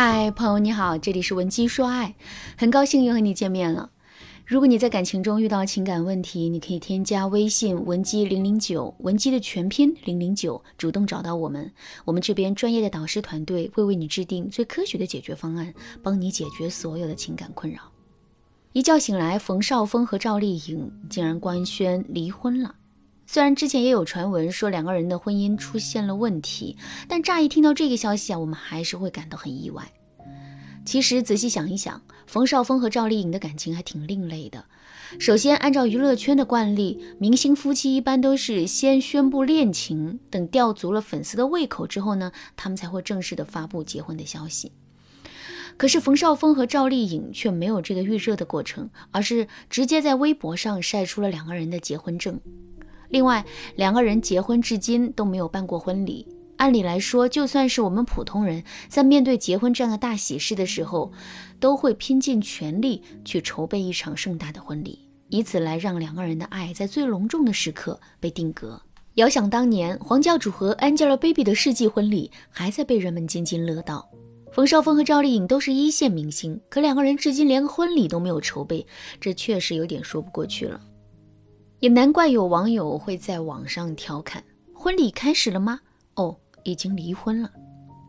嗨，朋友你好，这里是文姬说爱，很高兴又和你见面了。如果你在感情中遇到情感问题，你可以添加微信文姬零零九，文姬的全拼零零九，主动找到我们，我们这边专业的导师团队会为你制定最科学的解决方案，帮你解决所有的情感困扰。一觉醒来，冯绍峰和赵丽颖竟然官宣离婚了。虽然之前也有传闻说两个人的婚姻出现了问题，但乍一听到这个消息啊，我们还是会感到很意外。其实仔细想一想，冯绍峰和赵丽颖的感情还挺另类的。首先，按照娱乐圈的惯例，明星夫妻一般都是先宣布恋情，等吊足了粉丝的胃口之后呢，他们才会正式的发布结婚的消息。可是冯绍峰和赵丽颖却没有这个预热的过程，而是直接在微博上晒出了两个人的结婚证。另外，两个人结婚至今都没有办过婚礼。按理来说，就算是我们普通人，在面对结婚这样的大喜事的时候，都会拼尽全力去筹备一场盛大的婚礼，以此来让两个人的爱在最隆重的时刻被定格。遥想当年，黄教主和 Angelababy 的世纪婚礼还在被人们津津乐道。冯绍峰和赵丽颖都是一线明星，可两个人至今连个婚礼都没有筹备，这确实有点说不过去了。也难怪有网友会在网上调侃：“婚礼开始了吗？哦，已经离婚了。”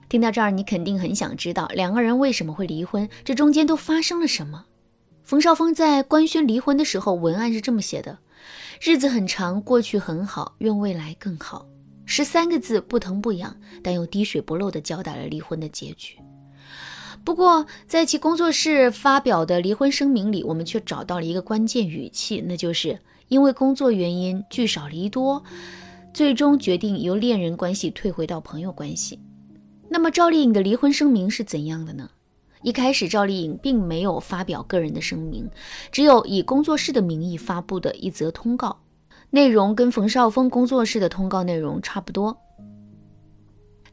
听到这儿，你肯定很想知道两个人为什么会离婚，这中间都发生了什么。冯绍峰在官宣离婚的时候，文案是这么写的：“日子很长，过去很好，愿未来更好。”十三个字，不疼不痒，但又滴水不漏地交代了离婚的结局。不过，在其工作室发表的离婚声明里，我们却找到了一个关键语气，那就是。因为工作原因聚少离多，最终决定由恋人关系退回到朋友关系。那么赵丽颖的离婚声明是怎样的呢？一开始赵丽颖并没有发表个人的声明，只有以工作室的名义发布的一则通告，内容跟冯绍峰工作室的通告内容差不多。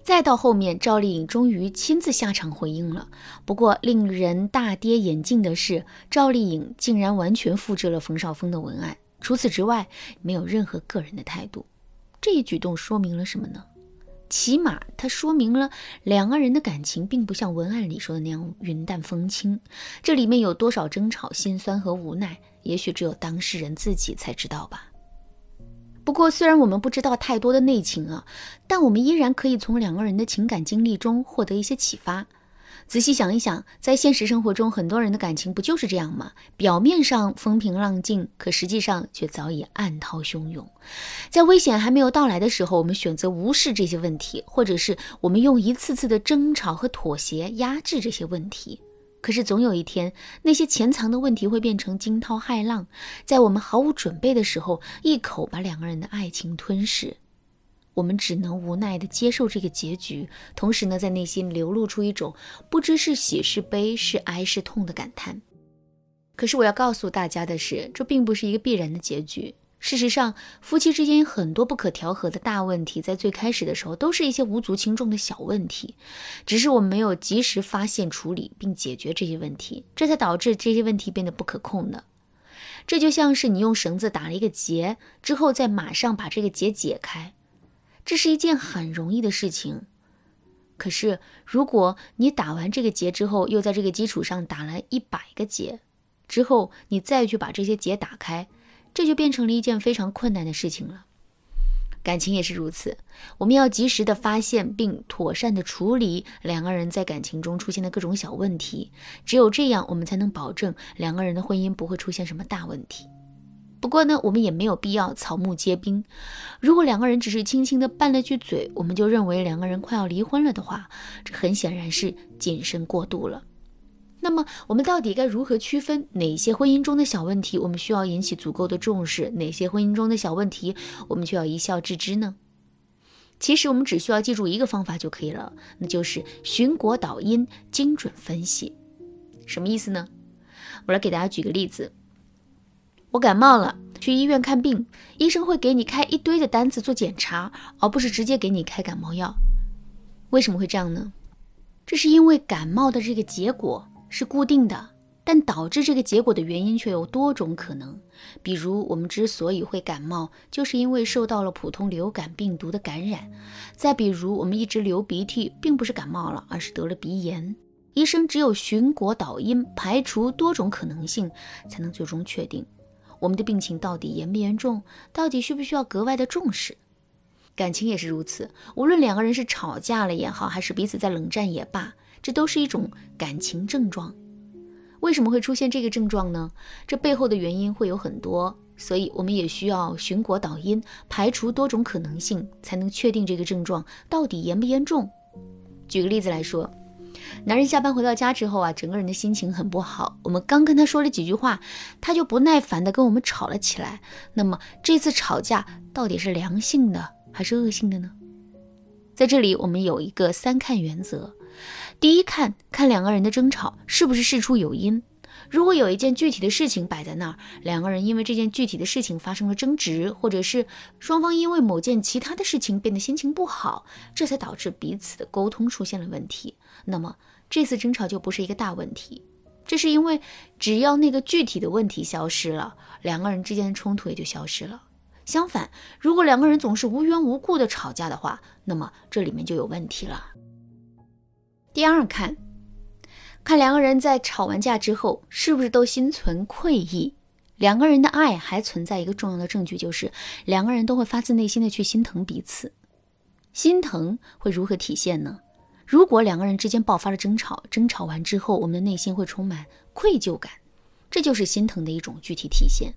再到后面，赵丽颖终于亲自下场回应了。不过令人大跌眼镜的是，赵丽颖竟然完全复制了冯绍峰的文案。除此之外，没有任何个人的态度。这一举动说明了什么呢？起码它说明了两个人的感情并不像文案里说的那样云淡风轻。这里面有多少争吵、心酸和无奈，也许只有当事人自己才知道吧。不过，虽然我们不知道太多的内情啊，但我们依然可以从两个人的情感经历中获得一些启发。仔细想一想，在现实生活中，很多人的感情不就是这样吗？表面上风平浪静，可实际上却早已暗涛汹涌。在危险还没有到来的时候，我们选择无视这些问题，或者是我们用一次次的争吵和妥协压制这些问题。可是总有一天，那些潜藏的问题会变成惊涛骇浪，在我们毫无准备的时候，一口把两个人的爱情吞噬。我们只能无奈地接受这个结局，同时呢，在内心流露出一种不知是喜是悲、是哀是痛的感叹。可是我要告诉大家的是，这并不是一个必然的结局。事实上，夫妻之间很多不可调和的大问题，在最开始的时候都是一些无足轻重的小问题，只是我们没有及时发现、处理并解决这些问题，这才导致这些问题变得不可控的。这就像是你用绳子打了一个结之后，再马上把这个结解开。这是一件很容易的事情，可是如果你打完这个结之后，又在这个基础上打了一百个结，之后你再去把这些结打开，这就变成了一件非常困难的事情了。感情也是如此，我们要及时的发现并妥善的处理两个人在感情中出现的各种小问题，只有这样，我们才能保证两个人的婚姻不会出现什么大问题。不过呢，我们也没有必要草木皆兵。如果两个人只是轻轻的拌了句嘴，我们就认为两个人快要离婚了的话，这很显然是谨慎过度了。那么，我们到底该如何区分哪些婚姻中的小问题，我们需要引起足够的重视；哪些婚姻中的小问题，我们需要一笑置之呢？其实，我们只需要记住一个方法就可以了，那就是寻果导因，精准分析。什么意思呢？我来给大家举个例子。我感冒了，去医院看病，医生会给你开一堆的单子做检查，而不是直接给你开感冒药。为什么会这样呢？这是因为感冒的这个结果是固定的，但导致这个结果的原因却有多种可能。比如，我们之所以会感冒，就是因为受到了普通流感病毒的感染；再比如，我们一直流鼻涕，并不是感冒了，而是得了鼻炎。医生只有寻果导因，排除多种可能性，才能最终确定我们的病情到底严不严重，到底需不需要格外的重视。感情也是如此，无论两个人是吵架了也好，还是彼此在冷战也罢，这都是一种感情症状。为什么会出现这个症状呢？这背后的原因会有很多，所以我们也需要寻果导因，排除多种可能性，才能确定这个症状到底严不严重。举个例子来说，男人下班回到家之后啊，整个人的心情很不好。我们刚跟他说了几句话，他就不耐烦的跟我们吵了起来。那么这次吵架到底是良性的还是恶性的呢？在这里，我们有一个三看原则。第一看，看两个人的争吵是不是事出有因。如果有一件具体的事情摆在那儿，两个人因为这件具体的事情发生了争执，或者是双方因为某件其他的事情变得心情不好，这才导致彼此的沟通出现了问题，那么这次争吵就不是一个大问题。这是因为只要那个具体的问题消失了，两个人之间的冲突也就消失了。相反，如果两个人总是无缘无故的吵架的话，那么这里面就有问题了。第二看，看看两个人在吵完架之后是不是都心存愧意。两个人的爱还存在一个重要的证据，就是两个人都会发自内心的去心疼彼此。心疼会如何体现呢？如果两个人之间爆发了争吵，争吵完之后，我们的内心会充满愧疚感，这就是心疼的一种具体体现。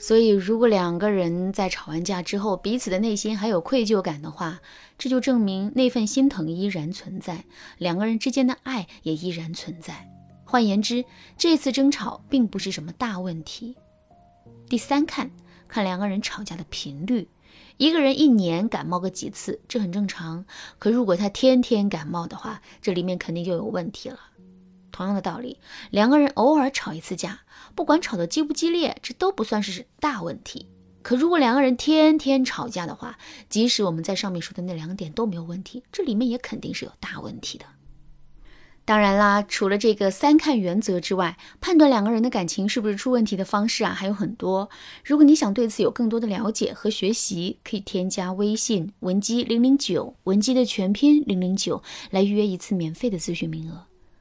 所以，如果两个人在吵完架之后，彼此的内心还有愧疚感的话，这就证明那份心疼依然存在，两个人之间的爱也依然存在。换言之，这次争吵并不是什么大问题。第三，看看两个人吵架的频率，一个人一年感冒个几次，这很正常。可如果他天天感冒的话，这里面肯定就有问题了。同样的道理，两个人偶尔吵一次架，不管吵得激不激烈，这都不算是大问题。可如果两个人天天吵架的话，即使我们在上面说的那两点都没有问题，这里面也肯定是有大问题的。当然啦，除了这个三看原则之外，判断两个人的感情是不是出问题的方式啊还有很多。如果你想对此有更多的了解和学习，可以添加微信文姬零零九，文姬的全拼零零九，来预约一次免费的咨询名额。